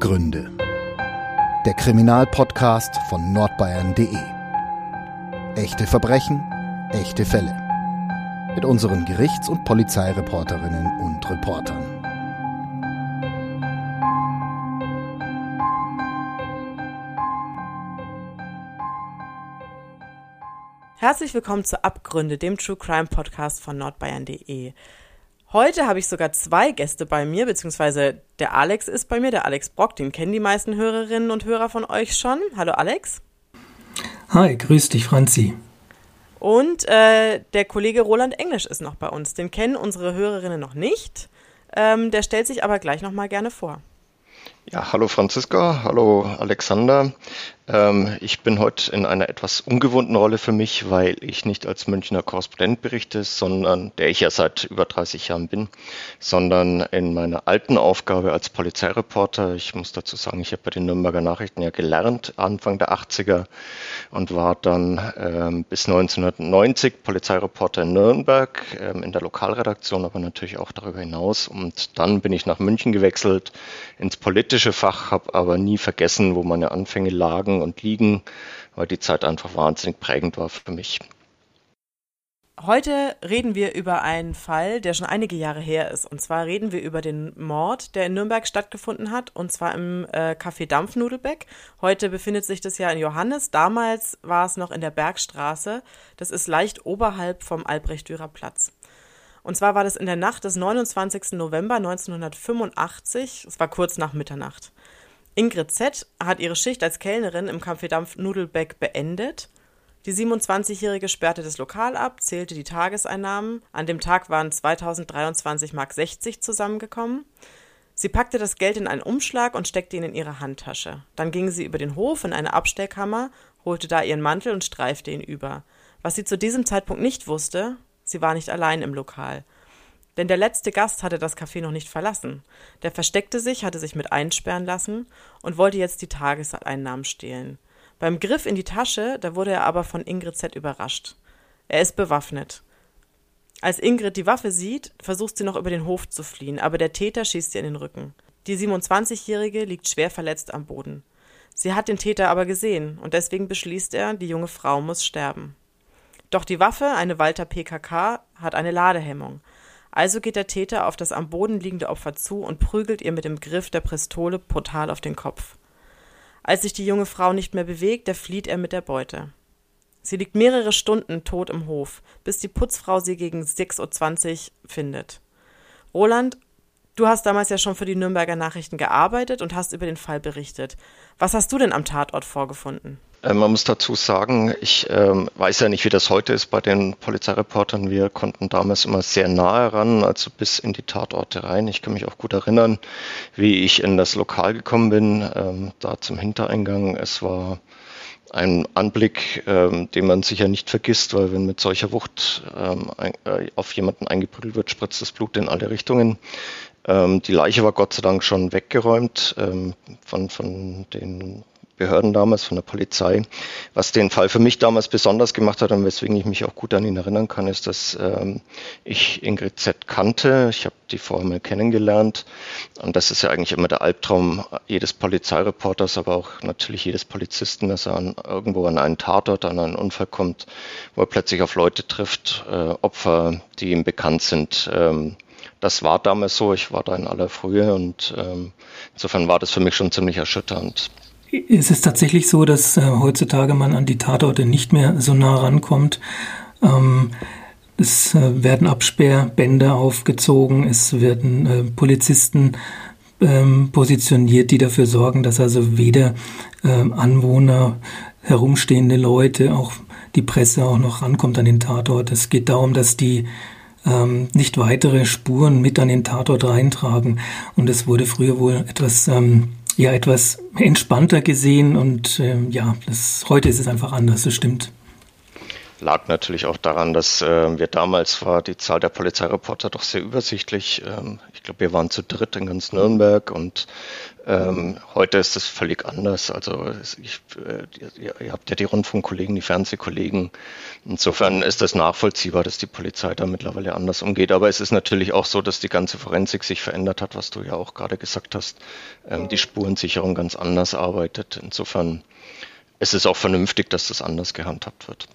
Abgründe. Der Kriminalpodcast von nordbayern.de. Echte Verbrechen, echte Fälle. Mit unseren Gerichts- und Polizeireporterinnen und Reportern. Herzlich willkommen zu Abgründe, dem True Crime Podcast von nordbayern.de. Heute habe ich sogar zwei Gäste bei mir, beziehungsweise der Alex ist bei mir, der Alex Brock, den kennen die meisten Hörerinnen und Hörer von euch schon. Hallo Alex. Hi, grüß dich, Franzi. Und äh, der Kollege Roland Englisch ist noch bei uns. Den kennen unsere Hörerinnen noch nicht. Ähm, der stellt sich aber gleich nochmal gerne vor. Ja, hallo Franziska, hallo Alexander. Ähm, ich bin heute in einer etwas ungewohnten Rolle für mich, weil ich nicht als Münchner Korrespondent berichte, sondern der ich ja seit über 30 Jahren bin, sondern in meiner alten Aufgabe als Polizeireporter. Ich muss dazu sagen, ich habe bei den Nürnberger Nachrichten ja gelernt, Anfang der 80er und war dann ähm, bis 1990 Polizeireporter in Nürnberg, ähm, in der Lokalredaktion, aber natürlich auch darüber hinaus. Und dann bin ich nach München gewechselt ins politische Fach, habe aber nie vergessen, wo meine Anfänge lagen und liegen, weil die Zeit einfach wahnsinnig prägend war für mich. Heute reden wir über einen Fall, der schon einige Jahre her ist. Und zwar reden wir über den Mord, der in Nürnberg stattgefunden hat, und zwar im äh, Café Dampfnudelbeck. Heute befindet sich das ja in Johannes. Damals war es noch in der Bergstraße. Das ist leicht oberhalb vom Albrecht-Dürer Platz. Und zwar war das in der Nacht des 29. November 1985. Es war kurz nach Mitternacht. Ingrid Z. hat ihre Schicht als Kellnerin im Café Dampf Nudelbeck beendet. Die 27-Jährige sperrte das Lokal ab, zählte die Tageseinnahmen. An dem Tag waren 2023 Mark 60 zusammengekommen. Sie packte das Geld in einen Umschlag und steckte ihn in ihre Handtasche. Dann ging sie über den Hof in eine Abstellkammer, holte da ihren Mantel und streifte ihn über. Was sie zu diesem Zeitpunkt nicht wusste, sie war nicht allein im Lokal. Denn der letzte Gast hatte das Café noch nicht verlassen. Der versteckte sich, hatte sich mit einsperren lassen und wollte jetzt die Tageseinnahmen stehlen. Beim Griff in die Tasche, da wurde er aber von Ingrid Z. überrascht. Er ist bewaffnet. Als Ingrid die Waffe sieht, versucht sie noch über den Hof zu fliehen, aber der Täter schießt ihr in den Rücken. Die 27-Jährige liegt schwer verletzt am Boden. Sie hat den Täter aber gesehen und deswegen beschließt er, die junge Frau muss sterben. Doch die Waffe, eine Walter PKK, hat eine Ladehemmung. Also geht der Täter auf das am Boden liegende Opfer zu und prügelt ihr mit dem Griff der Pistole brutal auf den Kopf. Als sich die junge Frau nicht mehr bewegt, da flieht er mit der Beute. Sie liegt mehrere Stunden tot im Hof, bis die Putzfrau sie gegen 6.20 Uhr findet. Roland, du hast damals ja schon für die Nürnberger Nachrichten gearbeitet und hast über den Fall berichtet. Was hast du denn am Tatort vorgefunden? Äh, man muss dazu sagen, ich ähm, weiß ja nicht, wie das heute ist bei den Polizeireportern. Wir konnten damals immer sehr nahe ran, also bis in die Tatorte rein. Ich kann mich auch gut erinnern, wie ich in das Lokal gekommen bin, ähm, da zum Hintereingang. Es war ein Anblick, ähm, den man sicher nicht vergisst, weil wenn mit solcher Wucht ähm, äh, auf jemanden eingeprügelt wird, spritzt das Blut in alle Richtungen. Ähm, die Leiche war Gott sei Dank schon weggeräumt ähm, von, von den Behörden damals, von der Polizei. Was den Fall für mich damals besonders gemacht hat und weswegen ich mich auch gut an ihn erinnern kann, ist, dass ähm, ich Ingrid Z. kannte. Ich habe die mal kennengelernt. Und das ist ja eigentlich immer der Albtraum jedes Polizeireporters, aber auch natürlich jedes Polizisten, dass er an, irgendwo an einen Tatort, an einen Unfall kommt, wo er plötzlich auf Leute trifft, äh, Opfer, die ihm bekannt sind. Ähm, das war damals so, ich war da in aller Frühe und ähm, insofern war das für mich schon ziemlich erschütternd. Es ist tatsächlich so, dass äh, heutzutage man an die Tatorte nicht mehr so nah rankommt. Ähm, es äh, werden Absperrbänder aufgezogen, es werden äh, Polizisten ähm, positioniert, die dafür sorgen, dass also weder ähm, Anwohner, herumstehende Leute, auch die Presse auch noch rankommt an den Tatort. Es geht darum, dass die ähm, nicht weitere Spuren mit an den Tatort reintragen. Und es wurde früher wohl etwas ähm, ja etwas entspannter gesehen und ähm, ja, das, heute ist es einfach anders, das stimmt. lag natürlich auch daran, dass äh, wir damals war die Zahl der Polizeireporter doch sehr übersichtlich. Ähm, ich glaube, wir waren zu dritt in ganz Nürnberg und ähm, heute ist es völlig anders. Also ich, äh, ihr, ihr, habt ja die Rundfunkkollegen, die Fernsehkollegen. Insofern ist das nachvollziehbar, dass die Polizei da mittlerweile anders umgeht. Aber es ist natürlich auch so, dass die ganze Forensik sich verändert hat, was du ja auch gerade gesagt hast. Ähm, die Spurensicherung ganz anders arbeitet. Insofern ist es auch vernünftig, dass das anders gehandhabt wird.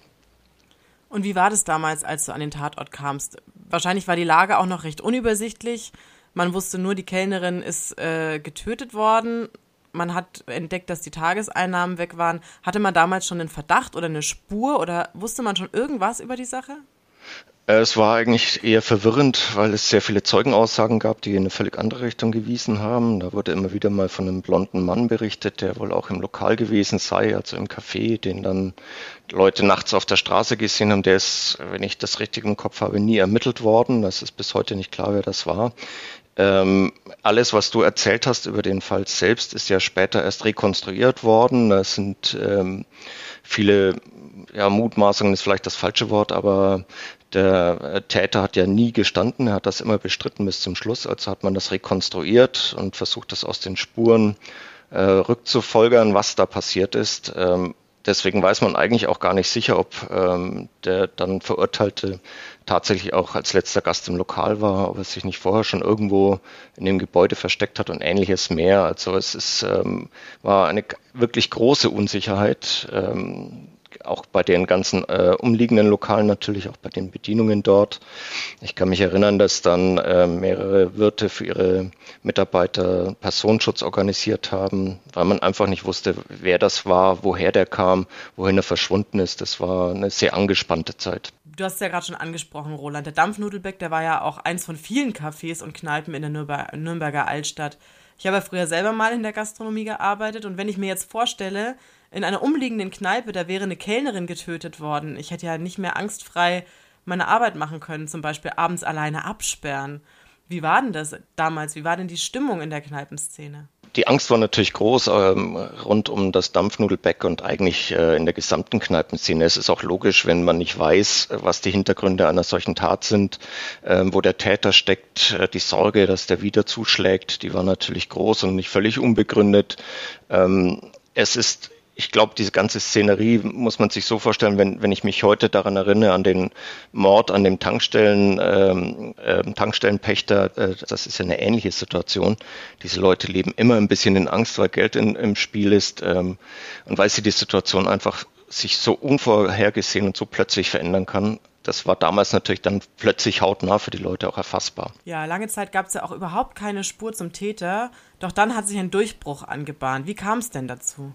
Und wie war das damals, als du an den Tatort kamst? Wahrscheinlich war die Lage auch noch recht unübersichtlich. Man wusste nur, die Kellnerin ist äh, getötet worden. Man hat entdeckt, dass die Tageseinnahmen weg waren. Hatte man damals schon einen Verdacht oder eine Spur oder wusste man schon irgendwas über die Sache? Äh, es war eigentlich eher verwirrend, weil es sehr viele Zeugenaussagen gab, die in eine völlig andere Richtung gewiesen haben. Da wurde immer wieder mal von einem blonden Mann berichtet, der wohl auch im Lokal gewesen sei, also im Café, den dann Leute nachts auf der Straße gesehen haben. Der ist, wenn ich das richtig im Kopf habe, nie ermittelt worden. Das ist bis heute nicht klar, wer das war. Ähm, alles, was du erzählt hast über den Fall selbst, ist ja später erst rekonstruiert worden. Das sind ähm, viele, ja, Mutmaßungen ist vielleicht das falsche Wort, aber der äh, Täter hat ja nie gestanden, er hat das immer bestritten bis zum Schluss. Also hat man das rekonstruiert und versucht, das aus den Spuren äh, rückzufolgern, was da passiert ist. Ähm, deswegen weiß man eigentlich auch gar nicht sicher, ob ähm, der dann Verurteilte tatsächlich auch als letzter Gast im Lokal war, ob er sich nicht vorher schon irgendwo in dem Gebäude versteckt hat und ähnliches mehr. Also es ist, ähm, war eine wirklich große Unsicherheit. Ähm, auch bei den ganzen äh, umliegenden Lokalen natürlich, auch bei den Bedienungen dort. Ich kann mich erinnern, dass dann äh, mehrere Wirte für ihre Mitarbeiter Personenschutz organisiert haben, weil man einfach nicht wusste, wer das war, woher der kam, wohin er verschwunden ist. Das war eine sehr angespannte Zeit. Du hast es ja gerade schon angesprochen, Roland. Der Dampfnudelbeck, der war ja auch eins von vielen Cafés und Kneipen in der Nürnberger Altstadt. Ich habe ja früher selber mal in der Gastronomie gearbeitet und wenn ich mir jetzt vorstelle, in einer umliegenden Kneipe, da wäre eine Kellnerin getötet worden. Ich hätte ja nicht mehr angstfrei meine Arbeit machen können, zum Beispiel abends alleine absperren. Wie war denn das damals? Wie war denn die Stimmung in der Kneipenszene? Die Angst war natürlich groß ähm, rund um das Dampfnudelbeck und eigentlich äh, in der gesamten Kneipenszene. Es ist auch logisch, wenn man nicht weiß, was die Hintergründe einer solchen Tat sind, äh, wo der Täter steckt. Äh, die Sorge, dass der wieder zuschlägt, die war natürlich groß und nicht völlig unbegründet. Ähm, es ist ich glaube, diese ganze Szenerie muss man sich so vorstellen, wenn, wenn ich mich heute daran erinnere, an den Mord an dem Tankstellen, ähm, äh, Tankstellenpächter, äh, das ist ja eine ähnliche Situation. Diese Leute leben immer ein bisschen in Angst, weil Geld in, im Spiel ist ähm, und weil sie die Situation einfach sich so unvorhergesehen und so plötzlich verändern kann. Das war damals natürlich dann plötzlich hautnah für die Leute auch erfassbar. Ja, lange Zeit gab es ja auch überhaupt keine Spur zum Täter, doch dann hat sich ein Durchbruch angebahnt. Wie kam es denn dazu?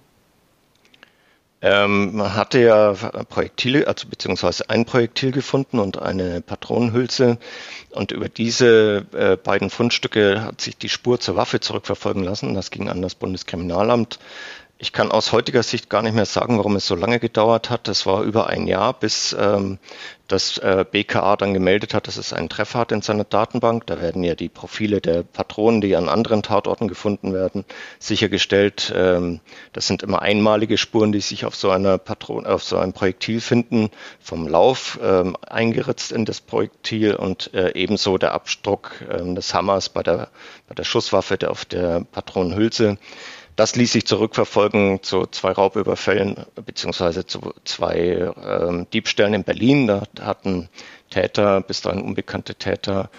Ähm, man hatte ja Projektile, also beziehungsweise ein Projektil gefunden und eine Patronenhülse. Und über diese äh, beiden Fundstücke hat sich die Spur zur Waffe zurückverfolgen lassen. Das ging an das Bundeskriminalamt. Ich kann aus heutiger Sicht gar nicht mehr sagen, warum es so lange gedauert hat. Es war über ein Jahr, bis ähm, das äh, BKA dann gemeldet hat, dass es einen Treffer hat in seiner Datenbank. Da werden ja die Profile der Patronen, die an anderen Tatorten gefunden werden, sichergestellt. Ähm, das sind immer einmalige Spuren, die sich auf so einer Patron, auf so einem Projektil finden, vom Lauf ähm, eingeritzt in das Projektil und äh, ebenso der Abdruck äh, des Hammers bei der, bei der Schusswaffe der auf der Patronenhülse. Das ließ sich zurückverfolgen zu zwei Raubüberfällen beziehungsweise zu zwei ähm, Diebstählen in Berlin. Da hatten Täter, bis dahin unbekannte Täter,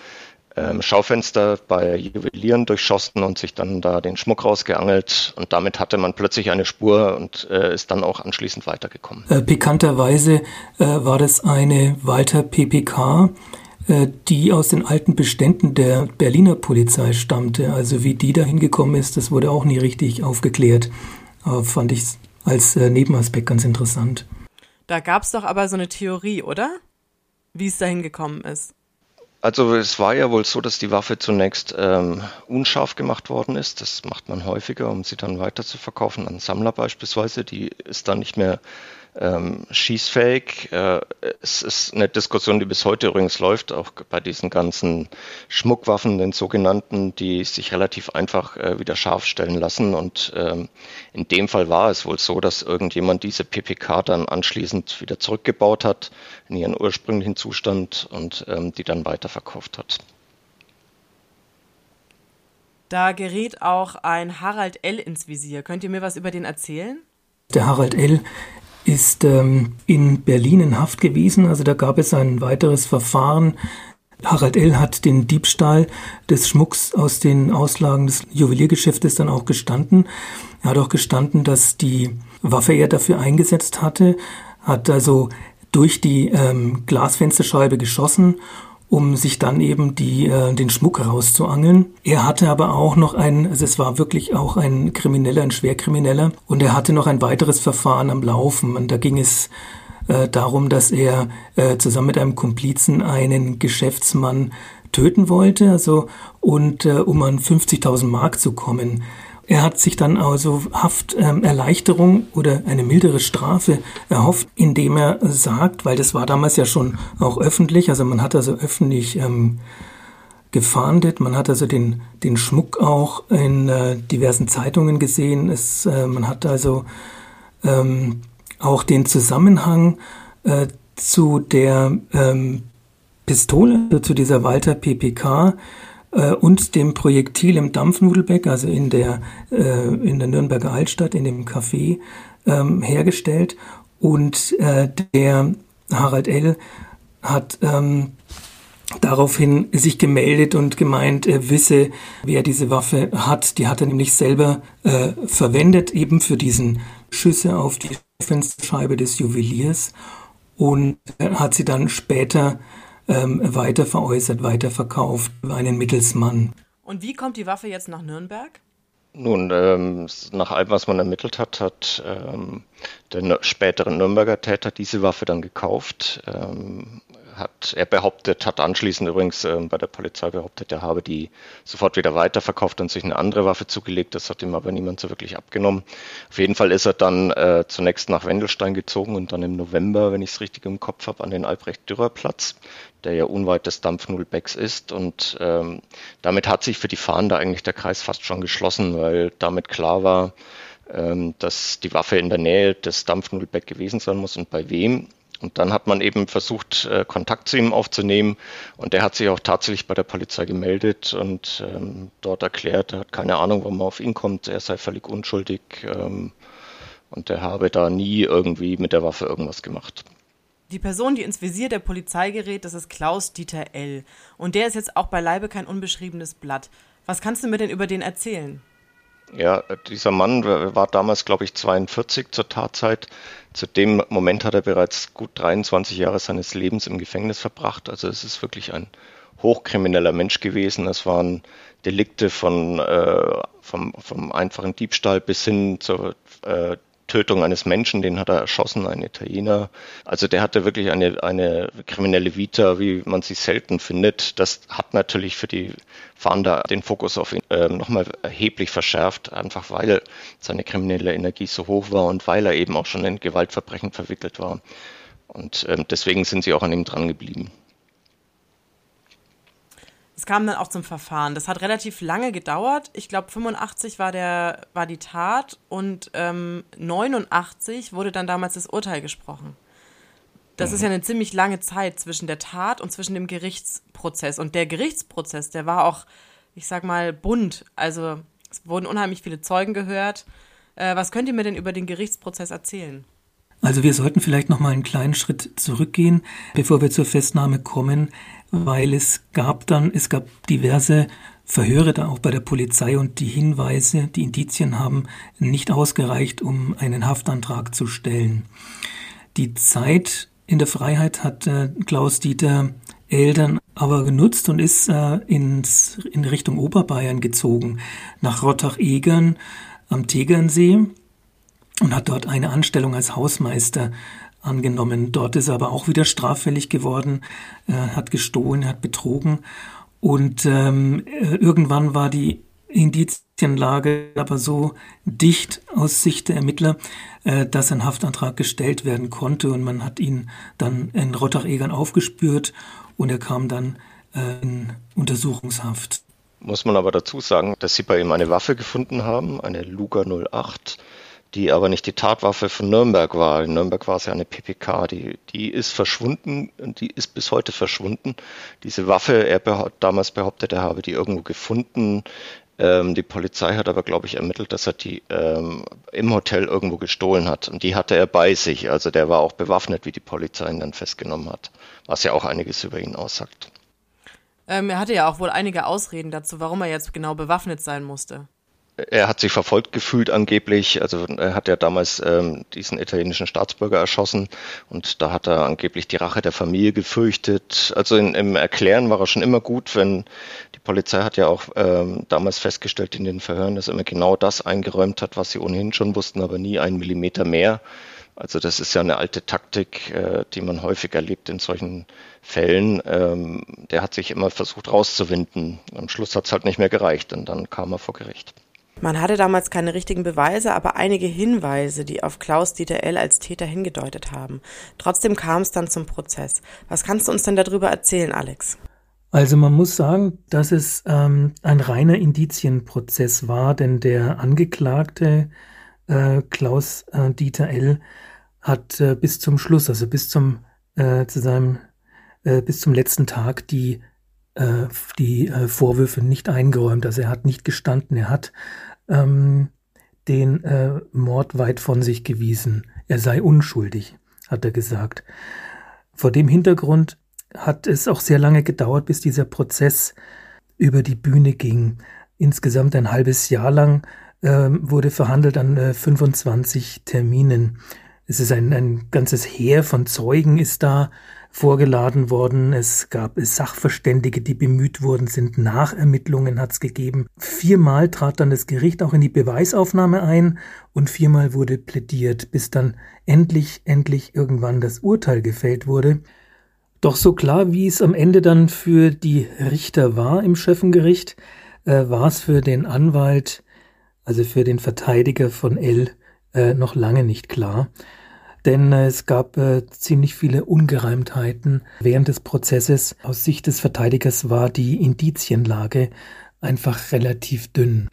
ähm, Schaufenster bei Juwelieren durchschossen und sich dann da den Schmuck rausgeangelt. Und damit hatte man plötzlich eine Spur und äh, ist dann auch anschließend weitergekommen. Äh, pikanterweise äh, war das eine Walter PPK, äh, die aus den alten Beständen der Berliner Polizei stammte. Also wie die da hingekommen ist, das wurde auch nie richtig aufgeklärt. Aber fand ich als äh, Nebenaspekt ganz interessant. Da gab es doch aber so eine Theorie, oder? Wie es da hingekommen ist. Also es war ja wohl so, dass die Waffe zunächst ähm, unscharf gemacht worden ist. Das macht man häufiger, um sie dann weiter zu verkaufen an Sammler beispielsweise. Die ist dann nicht mehr ähm, schießfähig. Äh, es ist eine Diskussion, die bis heute übrigens läuft, auch bei diesen ganzen Schmuckwaffen, den sogenannten, die sich relativ einfach äh, wieder scharf stellen lassen. Und ähm, in dem Fall war es wohl so, dass irgendjemand diese PPK dann anschließend wieder zurückgebaut hat in ihren ursprünglichen Zustand und ähm, die dann weiterverkauft hat. Da gerät auch ein Harald L. ins Visier. Könnt ihr mir was über den erzählen? Der Harald L ist ähm, in Berlin in Haft gewesen. Also da gab es ein weiteres Verfahren. Harald L. hat den Diebstahl des Schmucks aus den Auslagen des Juweliergeschäftes dann auch gestanden. Er hat auch gestanden, dass die Waffe er dafür eingesetzt hatte, hat also durch die ähm, Glasfensterscheibe geschossen um sich dann eben die, äh, den Schmuck rauszuangeln. Er hatte aber auch noch ein, also es war wirklich auch ein Krimineller, ein Schwerkrimineller, und er hatte noch ein weiteres Verfahren am Laufen. Und da ging es äh, darum, dass er äh, zusammen mit einem Komplizen einen Geschäftsmann töten wollte, also und äh, um an 50.000 Mark zu kommen. Er hat sich dann also Hafterleichterung ähm, oder eine mildere Strafe erhofft, indem er sagt, weil das war damals ja schon auch öffentlich, also man hat also öffentlich ähm, gefahndet, man hat also den, den Schmuck auch in äh, diversen Zeitungen gesehen, es, äh, man hat also ähm, auch den Zusammenhang äh, zu der ähm, Pistole, zu dieser Walter PPK, äh, und dem Projektil im Dampfnudelbeck, also in der, äh, in der Nürnberger Altstadt, in dem Café, ähm, hergestellt. Und äh, der Harald L. hat ähm, daraufhin sich gemeldet und gemeint, er wisse, wer diese Waffe hat. Die hat er nämlich selber äh, verwendet, eben für diesen Schüsse auf die Fensterscheibe des Juweliers und hat sie dann später ähm, weiter veräußert, weiterverkauft über einen Mittelsmann. Und wie kommt die Waffe jetzt nach Nürnberg? Nun, ähm, nach allem, was man ermittelt hat, hat ähm, der spätere Nürnberger Täter diese Waffe dann gekauft. Ähm, hat er behauptet, hat anschließend übrigens äh, bei der Polizei behauptet, er habe die sofort wieder weiterverkauft und sich eine andere Waffe zugelegt. Das hat ihm aber niemand so wirklich abgenommen. Auf jeden Fall ist er dann äh, zunächst nach Wendelstein gezogen und dann im November, wenn ich es richtig im Kopf habe, an den Albrecht-Dürer-Platz, der ja unweit des Dampfnudelbecks ist. Und ähm, damit hat sich für die Fahnder eigentlich der Kreis fast schon geschlossen, weil damit klar war, ähm, dass die Waffe in der Nähe des Dampfnudelbeck gewesen sein muss und bei wem. Und dann hat man eben versucht, äh, Kontakt zu ihm aufzunehmen. Und der hat sich auch tatsächlich bei der Polizei gemeldet und ähm, dort erklärt, er hat keine Ahnung, warum man auf ihn kommt, er sei völlig unschuldig ähm, und er habe da nie irgendwie mit der Waffe irgendwas gemacht. Die Person, die ins Visier der Polizei gerät, das ist Klaus Dieter L. Und der ist jetzt auch beileibe kein unbeschriebenes Blatt. Was kannst du mir denn über den erzählen? Ja, dieser Mann war damals, glaube ich, 42 zur Tatzeit. Zu dem Moment hat er bereits gut 23 Jahre seines Lebens im Gefängnis verbracht. Also es ist wirklich ein hochkrimineller Mensch gewesen. Es waren Delikte von äh, vom, vom einfachen Diebstahl bis hin zur äh, Tötung eines Menschen, den hat er erschossen, ein Italiener. Also der hatte wirklich eine, eine kriminelle Vita, wie man sie selten findet. Das hat natürlich für die Fahnder den Fokus auf ihn äh, nochmal erheblich verschärft, einfach weil seine kriminelle Energie so hoch war und weil er eben auch schon in Gewaltverbrechen verwickelt war. Und ähm, deswegen sind sie auch an ihm dran geblieben. Es kam dann auch zum Verfahren. Das hat relativ lange gedauert. Ich glaube, 85 war, der, war die Tat und ähm, 89 wurde dann damals das Urteil gesprochen. Das ist ja eine ziemlich lange Zeit zwischen der Tat und zwischen dem Gerichtsprozess. Und der Gerichtsprozess, der war auch, ich sag mal, bunt. Also es wurden unheimlich viele Zeugen gehört. Äh, was könnt ihr mir denn über den Gerichtsprozess erzählen? Also wir sollten vielleicht noch mal einen kleinen Schritt zurückgehen, bevor wir zur Festnahme kommen weil es gab dann, es gab diverse Verhöre da auch bei der Polizei und die Hinweise, die Indizien haben nicht ausgereicht, um einen Haftantrag zu stellen. Die Zeit in der Freiheit hat äh, Klaus Dieter Eltern aber genutzt und ist äh, ins, in Richtung Oberbayern gezogen, nach Rottach-Egern am Tegernsee und hat dort eine Anstellung als Hausmeister angenommen. Dort ist er aber auch wieder straffällig geworden, äh, hat gestohlen, hat betrogen und ähm, äh, irgendwann war die Indizienlage aber so dicht aus Sicht der Ermittler, äh, dass ein Haftantrag gestellt werden konnte und man hat ihn dann in Rottach-Egern aufgespürt und er kam dann äh, in Untersuchungshaft. Muss man aber dazu sagen, dass sie bei ihm eine Waffe gefunden haben, eine Luger 08, die aber nicht die Tatwaffe von Nürnberg war. In Nürnberg war es ja eine PPK, die, die ist verschwunden, die ist bis heute verschwunden. Diese Waffe, er behauptet, damals behauptet, er habe die irgendwo gefunden. Ähm, die Polizei hat aber, glaube ich, ermittelt, dass er die ähm, im Hotel irgendwo gestohlen hat. Und die hatte er bei sich. Also der war auch bewaffnet, wie die Polizei ihn dann festgenommen hat. Was ja auch einiges über ihn aussagt. Ähm, er hatte ja auch wohl einige Ausreden dazu, warum er jetzt genau bewaffnet sein musste er hat sich verfolgt gefühlt angeblich. Also er hat ja damals ähm, diesen italienischen Staatsbürger erschossen und da hat er angeblich die Rache der Familie gefürchtet. Also in, im Erklären war er schon immer gut, wenn die Polizei hat ja auch ähm, damals festgestellt in den Verhören, dass er immer genau das eingeräumt hat, was sie ohnehin schon wussten, aber nie einen Millimeter mehr. Also das ist ja eine alte Taktik, äh, die man häufig erlebt in solchen Fällen. Ähm, der hat sich immer versucht rauszuwinden. Am Schluss hat es halt nicht mehr gereicht und dann kam er vor Gericht. Man hatte damals keine richtigen Beweise, aber einige Hinweise, die auf Klaus-Dieter L. als Täter hingedeutet haben. Trotzdem kam es dann zum Prozess. Was kannst du uns denn darüber erzählen, Alex? Also man muss sagen, dass es ähm, ein reiner Indizienprozess war, denn der Angeklagte äh, Klaus äh, Dieter L. hat äh, bis zum Schluss, also bis zum äh, zu seinem äh, bis zum letzten Tag die äh, die Vorwürfe nicht eingeräumt. Also er hat nicht gestanden, er hat ähm, den äh, Mord weit von sich gewiesen. Er sei unschuldig, hat er gesagt. Vor dem Hintergrund hat es auch sehr lange gedauert, bis dieser Prozess über die Bühne ging. Insgesamt ein halbes Jahr lang äh, wurde verhandelt an äh, 25 Terminen. Es ist ein, ein ganzes Heer von Zeugen ist da vorgeladen worden. Es gab Sachverständige, die bemüht worden sind. Nachermittlungen hat es gegeben. Viermal trat dann das Gericht auch in die Beweisaufnahme ein und viermal wurde plädiert, bis dann endlich, endlich irgendwann das Urteil gefällt wurde. Doch so klar, wie es am Ende dann für die Richter war im Schöffengericht, äh, war es für den Anwalt, also für den Verteidiger von L, äh, noch lange nicht klar denn äh, es gab äh, ziemlich viele Ungereimtheiten während des Prozesses. Aus Sicht des Verteidigers war die Indizienlage einfach relativ dünn.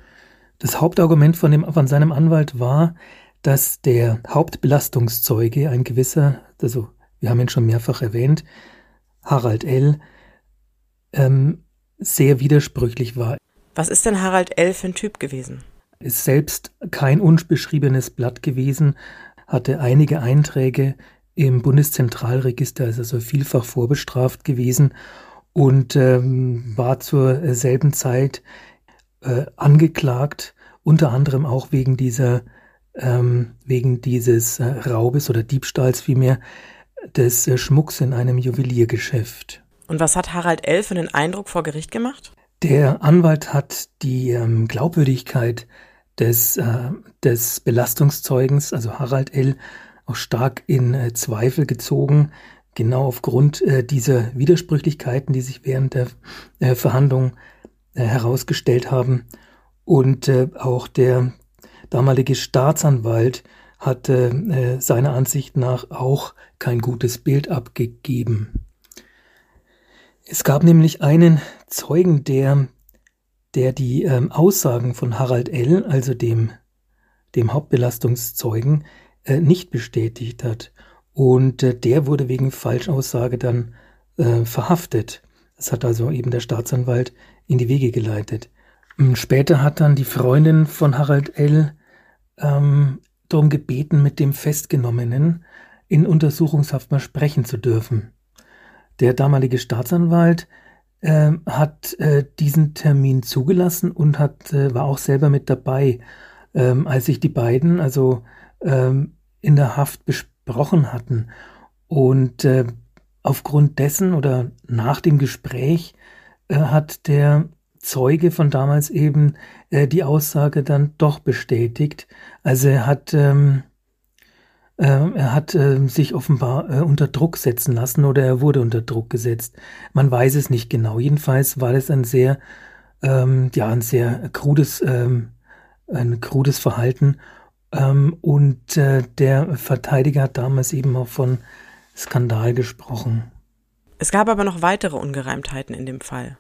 Das Hauptargument von, dem, von seinem Anwalt war, dass der Hauptbelastungszeuge, ein gewisser, also wir haben ihn schon mehrfach erwähnt, Harald L., ähm, sehr widersprüchlich war. Was ist denn Harald L. für ein Typ gewesen? Ist selbst kein unbeschriebenes Blatt gewesen, hatte einige Einträge im Bundeszentralregister, ist also vielfach vorbestraft gewesen und ähm, war zur selben Zeit äh, angeklagt, unter anderem auch wegen dieser ähm, wegen dieses äh, Raubes oder Diebstahls vielmehr des äh, Schmucks in einem Juweliergeschäft. Und was hat Harald L. für den Eindruck vor Gericht gemacht? Der Anwalt hat die ähm, Glaubwürdigkeit des, äh, des Belastungszeugens, also Harald L., auch stark in äh, Zweifel gezogen, genau aufgrund äh, dieser Widersprüchlichkeiten, die sich während der äh, Verhandlung äh, herausgestellt haben. Und äh, auch der damalige Staatsanwalt hatte äh, seiner Ansicht nach auch kein gutes Bild abgegeben. Es gab nämlich einen Zeugen, der der die ähm, Aussagen von Harald L., also dem, dem Hauptbelastungszeugen, äh, nicht bestätigt hat. Und äh, der wurde wegen Falschaussage dann äh, verhaftet. Das hat also eben der Staatsanwalt in die Wege geleitet. Ähm, später hat dann die Freundin von Harald L. Ähm, darum gebeten, mit dem Festgenommenen in Untersuchungshaft mal sprechen zu dürfen. Der damalige Staatsanwalt äh, hat äh, diesen Termin zugelassen und hat, äh, war auch selber mit dabei, ähm, als sich die beiden also ähm, in der Haft besprochen hatten. Und äh, aufgrund dessen oder nach dem Gespräch äh, hat der Zeuge von damals eben äh, die Aussage dann doch bestätigt. Also er hat ähm, ähm, er hat äh, sich offenbar äh, unter Druck setzen lassen oder er wurde unter Druck gesetzt. Man weiß es nicht genau. Jedenfalls war es ein sehr ähm, ja ein sehr krudes, ähm, ein krudes Verhalten. Ähm, und äh, der Verteidiger hat damals eben auch von Skandal gesprochen. Es gab aber noch weitere Ungereimtheiten in dem Fall.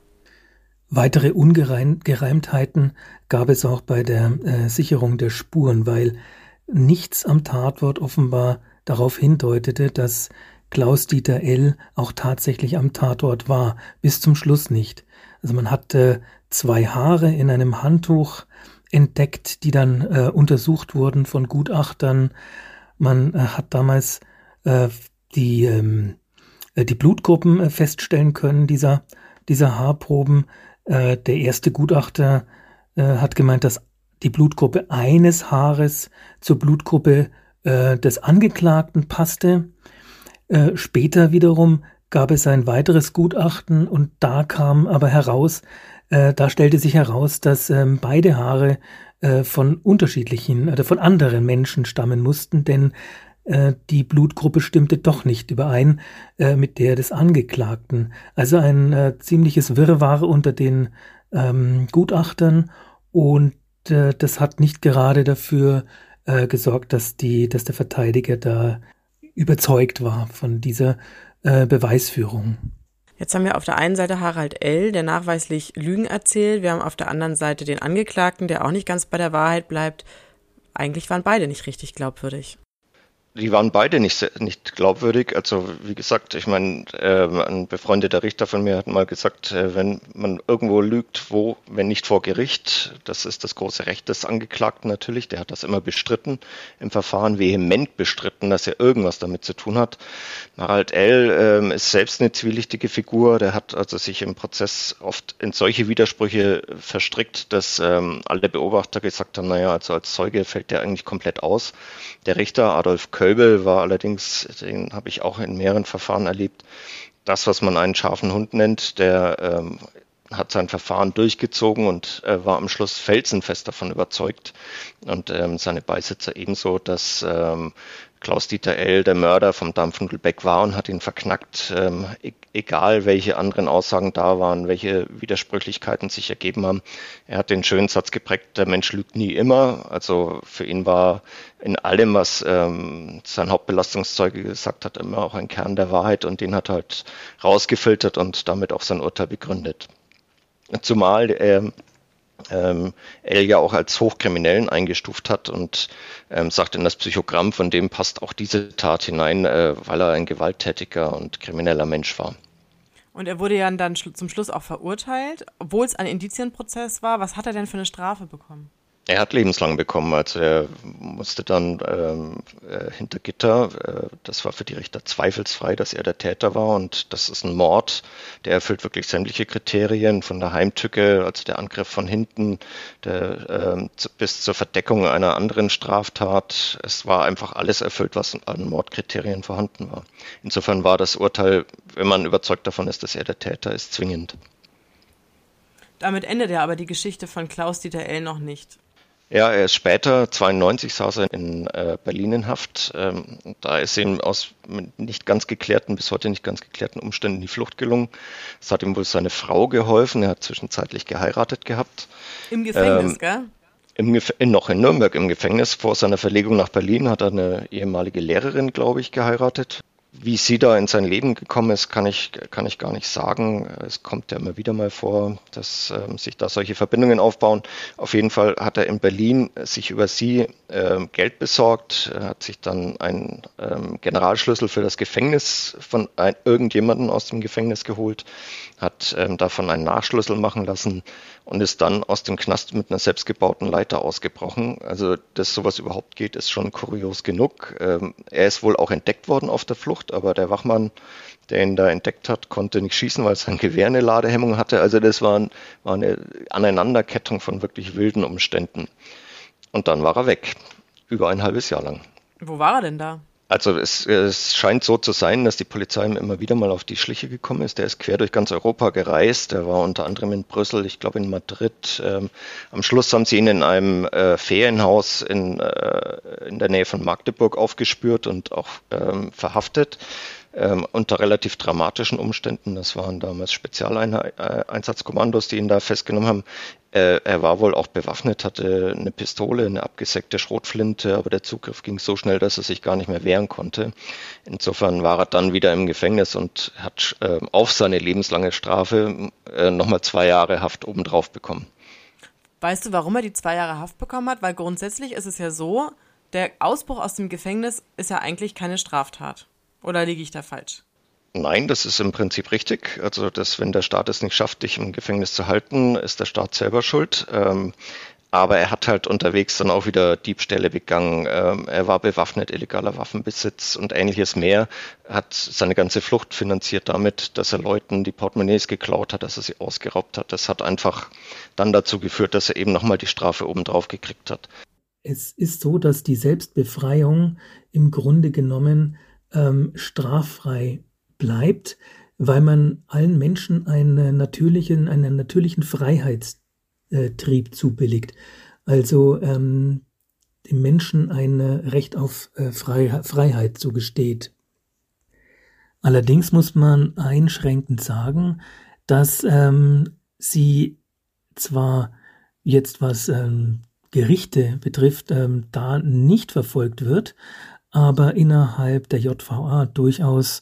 Weitere Ungereimtheiten gab es auch bei der äh, Sicherung der Spuren, weil nichts am Tatwort offenbar darauf hindeutete, dass Klaus-Dieter L. auch tatsächlich am Tatort war, bis zum Schluss nicht. Also man hat äh, zwei Haare in einem Handtuch entdeckt, die dann äh, untersucht wurden von Gutachtern. Man äh, hat damals äh, die, ähm, äh, die Blutgruppen äh, feststellen können, dieser, dieser Haarproben. Äh, der erste Gutachter hat gemeint, dass die Blutgruppe eines Haares zur Blutgruppe äh, des Angeklagten passte. Äh, später wiederum gab es ein weiteres Gutachten und da kam aber heraus, äh, da stellte sich heraus, dass ähm, beide Haare äh, von unterschiedlichen oder von anderen Menschen stammen mussten, denn äh, die Blutgruppe stimmte doch nicht überein äh, mit der des Angeklagten. Also ein äh, ziemliches Wirrwarr unter den ähm, Gutachtern und äh, das hat nicht gerade dafür äh, gesorgt, dass die, dass der Verteidiger da überzeugt war von dieser äh, Beweisführung. Jetzt haben wir auf der einen Seite Harald L., der nachweislich Lügen erzählt. Wir haben auf der anderen Seite den Angeklagten, der auch nicht ganz bei der Wahrheit bleibt. Eigentlich waren beide nicht richtig glaubwürdig die waren beide nicht, nicht glaubwürdig. Also wie gesagt, ich meine, äh, ein befreundeter Richter von mir hat mal gesagt, äh, wenn man irgendwo lügt, wo, wenn nicht vor Gericht, das ist das große Recht des Angeklagten natürlich, der hat das immer bestritten, im Verfahren vehement bestritten, dass er irgendwas damit zu tun hat. Harald L. Äh, ist selbst eine zwielichtige Figur, der hat also sich im Prozess oft in solche Widersprüche verstrickt, dass ähm, alle Beobachter gesagt haben, naja, also als Zeuge fällt der eigentlich komplett aus. Der Richter Adolf Köll Kölbel war allerdings, den habe ich auch in mehreren Verfahren erlebt, das, was man einen scharfen Hund nennt, der ähm, hat sein Verfahren durchgezogen und äh, war am Schluss felsenfest davon überzeugt. Und ähm, seine Beisitzer ebenso, dass ähm, Klaus-Dieter L. der Mörder vom Dampfnudelbeck war und hat ihn verknackt, ähm, e egal welche anderen Aussagen da waren, welche Widersprüchlichkeiten sich ergeben haben. Er hat den schönen Satz geprägt, der Mensch lügt nie immer. Also für ihn war in allem, was ähm, sein Hauptbelastungszeuge gesagt hat, immer auch ein Kern der Wahrheit und den hat er halt rausgefiltert und damit auch sein Urteil begründet. Zumal er ähm, El ja auch als Hochkriminellen eingestuft hat und ähm, sagt in das Psychogramm, von dem passt auch diese Tat hinein, äh, weil er ein gewalttätiger und krimineller Mensch war. Und er wurde ja dann zum Schluss auch verurteilt, obwohl es ein Indizienprozess war. Was hat er denn für eine Strafe bekommen? Er hat lebenslang bekommen, also er musste dann ähm, äh, hinter Gitter. Äh, das war für die Richter zweifelsfrei, dass er der Täter war und das ist ein Mord. Der erfüllt wirklich sämtliche Kriterien von der Heimtücke, also der Angriff von hinten, der, äh, bis zur Verdeckung einer anderen Straftat. Es war einfach alles erfüllt, was an Mordkriterien vorhanden war. Insofern war das Urteil, wenn man überzeugt davon ist, dass er der Täter ist, zwingend. Damit endet ja aber die Geschichte von Klaus-Dieter L. noch nicht. Ja, er ist später, 92 saß er in äh, Berlin in Haft. Ähm, da ist ihm aus nicht ganz geklärten, bis heute nicht ganz geklärten Umständen die Flucht gelungen. Es hat ihm wohl seine Frau geholfen. Er hat zwischenzeitlich geheiratet gehabt. Im Gefängnis, ähm, gell? Im Gef noch in Nürnberg im Gefängnis. Vor seiner Verlegung nach Berlin hat er eine ehemalige Lehrerin, glaube ich, geheiratet. Wie sie da in sein Leben gekommen ist, kann ich, kann ich gar nicht sagen. Es kommt ja immer wieder mal vor, dass ähm, sich da solche Verbindungen aufbauen. Auf jeden Fall hat er in Berlin sich über sie ähm, Geld besorgt, er hat sich dann einen ähm, Generalschlüssel für das Gefängnis von ein, irgendjemanden aus dem Gefängnis geholt, hat ähm, davon einen Nachschlüssel machen lassen und ist dann aus dem Knast mit einer selbstgebauten Leiter ausgebrochen. Also, dass sowas überhaupt geht, ist schon kurios genug. Ähm, er ist wohl auch entdeckt worden auf der Flucht, aber der Wachmann, der ihn da entdeckt hat, konnte nicht schießen, weil sein Gewehr eine Ladehemmung hatte. Also das war, war eine Aneinanderkettung von wirklich wilden Umständen. Und dann war er weg. Über ein halbes Jahr lang. Wo war er denn da? Also es, es, scheint so zu sein, dass die Polizei ihm immer wieder mal auf die Schliche gekommen ist. Der ist quer durch ganz Europa gereist. Er war unter anderem in Brüssel, ich glaube in Madrid. Ähm, am Schluss haben sie ihn in einem äh, Ferienhaus in, äh, in der Nähe von Magdeburg aufgespürt und auch ähm, verhaftet. ähm, unter relativ dramatischen Umständen. Das waren damals Spezialeinsatzkommandos, die ihn da festgenommen haben. Äh, er war wohl auch bewaffnet, hatte eine Pistole, eine abgesägte Schrotflinte, aber der Zugriff ging so schnell, dass er sich gar nicht mehr wehren konnte. Insofern war er dann wieder im Gefängnis und hat äh, auf seine lebenslange Strafe äh, nochmal zwei Jahre Haft obendrauf bekommen. Weißt du, warum er die zwei Jahre Haft bekommen hat? Weil grundsätzlich ist es ja so, der Ausbruch aus dem Gefängnis ist ja eigentlich keine Straftat. Oder liege ich da falsch? Nein, das ist im Prinzip richtig. Also, dass wenn der Staat es nicht schafft, dich im Gefängnis zu halten, ist der Staat selber schuld. Ähm, aber er hat halt unterwegs dann auch wieder Diebstähle begangen. Ähm, er war bewaffnet, illegaler Waffenbesitz und ähnliches mehr. Hat seine ganze Flucht finanziert damit, dass er Leuten die Portemonnaies geklaut hat, dass er sie ausgeraubt hat. Das hat einfach dann dazu geführt, dass er eben nochmal die Strafe obendrauf gekriegt hat. Es ist so, dass die Selbstbefreiung im Grunde genommen ähm, straffrei bleibt, weil man allen Menschen einen natürlichen, einen natürlichen Freiheitstrieb zubilligt. Also ähm, dem Menschen ein Recht auf äh, Freiheit zugesteht. Allerdings muss man einschränkend sagen, dass ähm, sie zwar jetzt was ähm, Gerichte betrifft, ähm, da nicht verfolgt wird, aber innerhalb der JVA durchaus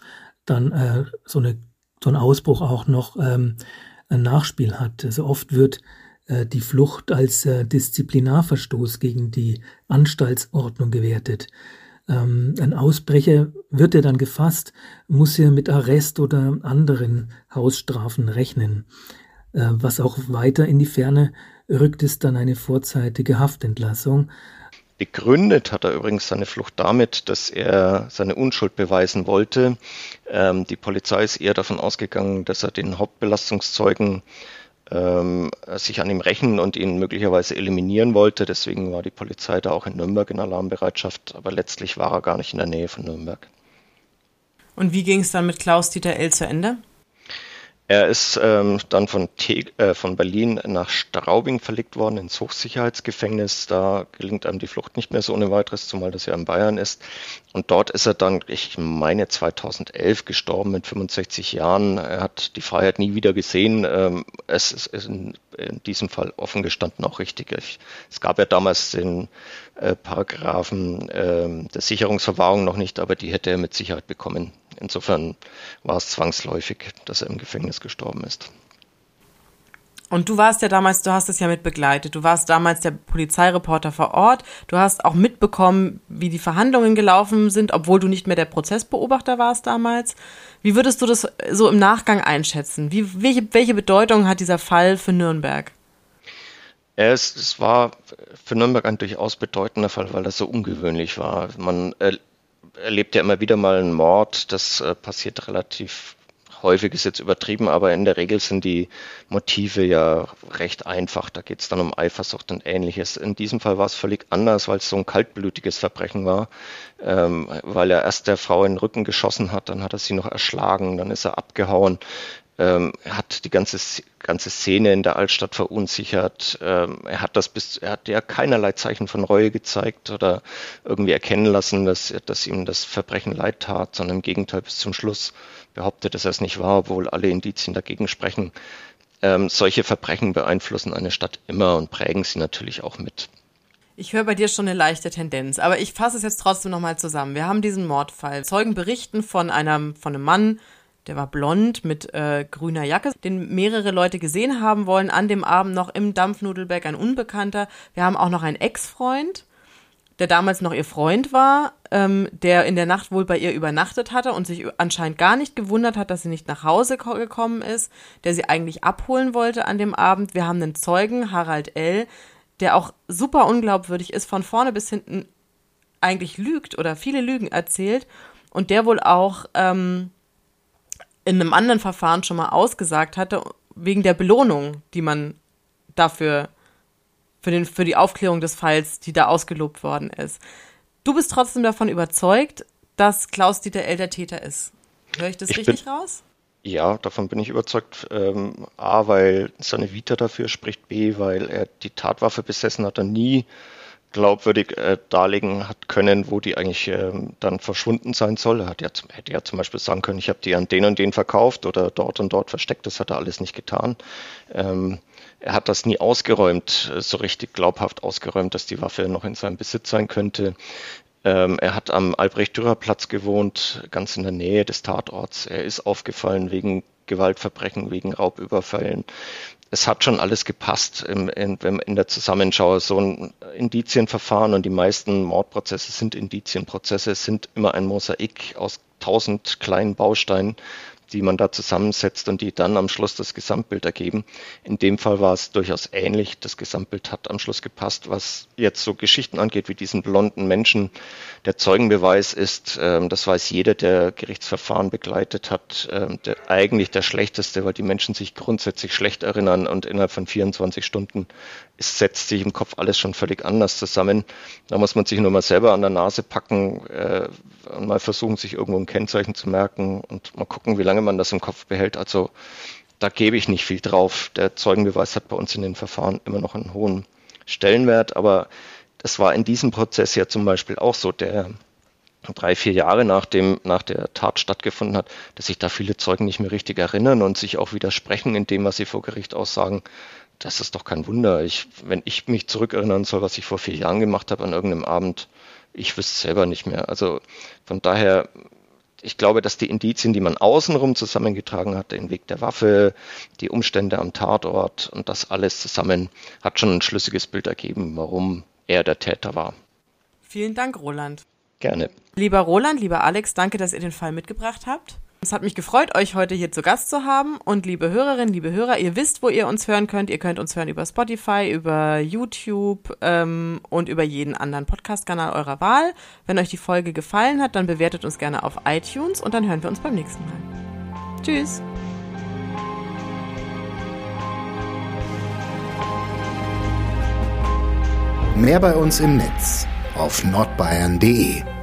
dann äh, so, eine, so ein Ausbruch auch noch ähm, ein Nachspiel hat. Also oft wird äh, die Flucht als äh, Disziplinarverstoß gegen die Anstaltsordnung gewertet. Ähm, ein Ausbrecher wird er dann gefasst, muss er mit Arrest oder anderen Hausstrafen rechnen. Äh, was auch weiter in die Ferne rückt, ist dann eine vorzeitige Haftentlassung. Begründet hat er übrigens seine Flucht damit, dass er seine Unschuld beweisen wollte. Ähm, die Polizei ist eher davon ausgegangen, dass er den Hauptbelastungszeugen ähm, sich an ihm rächen und ihn möglicherweise eliminieren wollte. Deswegen war die Polizei da auch in Nürnberg in Alarmbereitschaft, aber letztlich war er gar nicht in der Nähe von Nürnberg. Und wie ging es dann mit Klaus-Dieter L. zu Ende? Er ist ähm, dann von, Te äh, von Berlin nach Straubing verlegt worden ins Hochsicherheitsgefängnis. Da gelingt einem die Flucht nicht mehr so ohne weiteres, zumal das ja in Bayern ist. Und dort ist er dann, ich meine, 2011 gestorben mit 65 Jahren. Er hat die Freiheit nie wieder gesehen. Ähm, es ist in, in, diesem Fall offen gestanden auch richtig. Ich, es gab ja damals den äh, Paragraphen äh, der Sicherungsverwahrung noch nicht, aber die hätte er mit Sicherheit bekommen. Insofern war es zwangsläufig, dass er im Gefängnis gestorben ist. Und du warst ja damals, du hast es ja mit begleitet. Du warst damals der Polizeireporter vor Ort. Du hast auch mitbekommen, wie die Verhandlungen gelaufen sind, obwohl du nicht mehr der Prozessbeobachter warst damals. Wie würdest du das so im Nachgang einschätzen? Wie, welche, welche Bedeutung hat dieser Fall für Nürnberg? Es, es war für Nürnberg ein durchaus bedeutender Fall, weil das so ungewöhnlich war. Man erlebt ja immer wieder mal einen Mord. Das äh, passiert relativ häufig, ist jetzt übertrieben, aber in der Regel sind die Motive ja recht einfach. Da geht es dann um Eifersucht und ähnliches. In diesem Fall war es völlig anders, weil es so ein kaltblütiges Verbrechen war, ähm, weil er erst der Frau in den Rücken geschossen hat, dann hat er sie noch erschlagen, dann ist er abgehauen. Ähm, er hat die ganze, ganze Szene in der Altstadt verunsichert. Ähm, er hat das bis, er hat ja keinerlei Zeichen von Reue gezeigt oder irgendwie erkennen lassen, dass, dass ihm das Verbrechen leid tat, sondern im Gegenteil bis zum Schluss behauptet, dass er es nicht war, obwohl alle Indizien dagegen sprechen. Ähm, solche Verbrechen beeinflussen eine Stadt immer und prägen sie natürlich auch mit. Ich höre bei dir schon eine leichte Tendenz, aber ich fasse es jetzt trotzdem nochmal zusammen. Wir haben diesen Mordfall. Zeugen berichten von einem, von einem Mann, der war blond mit äh, grüner Jacke, den mehrere Leute gesehen haben wollen an dem Abend noch im Dampfnudelberg, ein Unbekannter. Wir haben auch noch einen Ex-Freund, der damals noch ihr Freund war, ähm, der in der Nacht wohl bei ihr übernachtet hatte und sich anscheinend gar nicht gewundert hat, dass sie nicht nach Hause gekommen ist, der sie eigentlich abholen wollte an dem Abend. Wir haben einen Zeugen, Harald L., der auch super unglaubwürdig ist, von vorne bis hinten eigentlich lügt oder viele Lügen erzählt und der wohl auch ähm, in einem anderen Verfahren schon mal ausgesagt hatte, wegen der Belohnung, die man dafür, für, den, für die Aufklärung des Falls, die da ausgelobt worden ist. Du bist trotzdem davon überzeugt, dass Klaus-Dieter L. der Täter ist. Höre ich das ich richtig raus? Ja, davon bin ich überzeugt. Ähm, A, weil seine Vita dafür spricht, B, weil er die Tatwaffe besessen hat und nie glaubwürdig äh, darlegen hat können, wo die eigentlich ähm, dann verschwunden sein soll. Er hat ja, hätte ja zum Beispiel sagen können, ich habe die an den und den verkauft oder dort und dort versteckt. Das hat er alles nicht getan. Ähm, er hat das nie ausgeräumt, äh, so richtig glaubhaft ausgeräumt, dass die Waffe noch in seinem Besitz sein könnte. Ähm, er hat am Albrecht-Dürer-Platz gewohnt, ganz in der Nähe des Tatorts. Er ist aufgefallen wegen Gewaltverbrechen, wegen Raubüberfällen es hat schon alles gepasst in, der Zusammenschau. So ein Indizienverfahren und die meisten Mordprozesse sind Indizienprozesse, sind immer ein Mosaik aus tausend kleinen Bausteinen, die man da zusammensetzt und die dann am Schluss das Gesamtbild ergeben. In dem Fall war es durchaus ähnlich. Das Gesamtbild hat am Schluss gepasst. Was jetzt so Geschichten angeht, wie diesen blonden Menschen, der Zeugenbeweis ist, ähm, das weiß jeder, der Gerichtsverfahren begleitet hat, ähm, der, eigentlich der schlechteste, weil die Menschen sich grundsätzlich schlecht erinnern und innerhalb von 24 Stunden es setzt sich im Kopf alles schon völlig anders zusammen. Da muss man sich nur mal selber an der Nase packen äh, und mal versuchen, sich irgendwo ein Kennzeichen zu merken und mal gucken, wie lange man das im Kopf behält. Also da gebe ich nicht viel drauf. Der Zeugenbeweis hat bei uns in den Verfahren immer noch einen hohen Stellenwert, aber das war in diesem Prozess ja zum Beispiel auch so, der drei, vier Jahre nach, dem, nach der Tat stattgefunden hat, dass sich da viele Zeugen nicht mehr richtig erinnern und sich auch widersprechen in dem, was sie vor Gericht aussagen das ist doch kein Wunder. Ich, wenn ich mich zurückerinnern soll, was ich vor vier Jahren gemacht habe an irgendeinem Abend, ich wüsste es selber nicht mehr. Also von daher, ich glaube, dass die Indizien, die man außenrum zusammengetragen hat, den Weg der Waffe, die Umstände am Tatort und das alles zusammen, hat schon ein schlüssiges Bild ergeben, warum er der Täter war. Vielen Dank, Roland. Gerne. Lieber Roland, lieber Alex, danke, dass ihr den Fall mitgebracht habt. Es hat mich gefreut, euch heute hier zu Gast zu haben. Und liebe Hörerinnen, liebe Hörer, ihr wisst, wo ihr uns hören könnt. Ihr könnt uns hören über Spotify, über YouTube ähm, und über jeden anderen Podcast-Kanal eurer Wahl. Wenn euch die Folge gefallen hat, dann bewertet uns gerne auf iTunes und dann hören wir uns beim nächsten Mal. Tschüss. Mehr bei uns im Netz auf nordbayern.de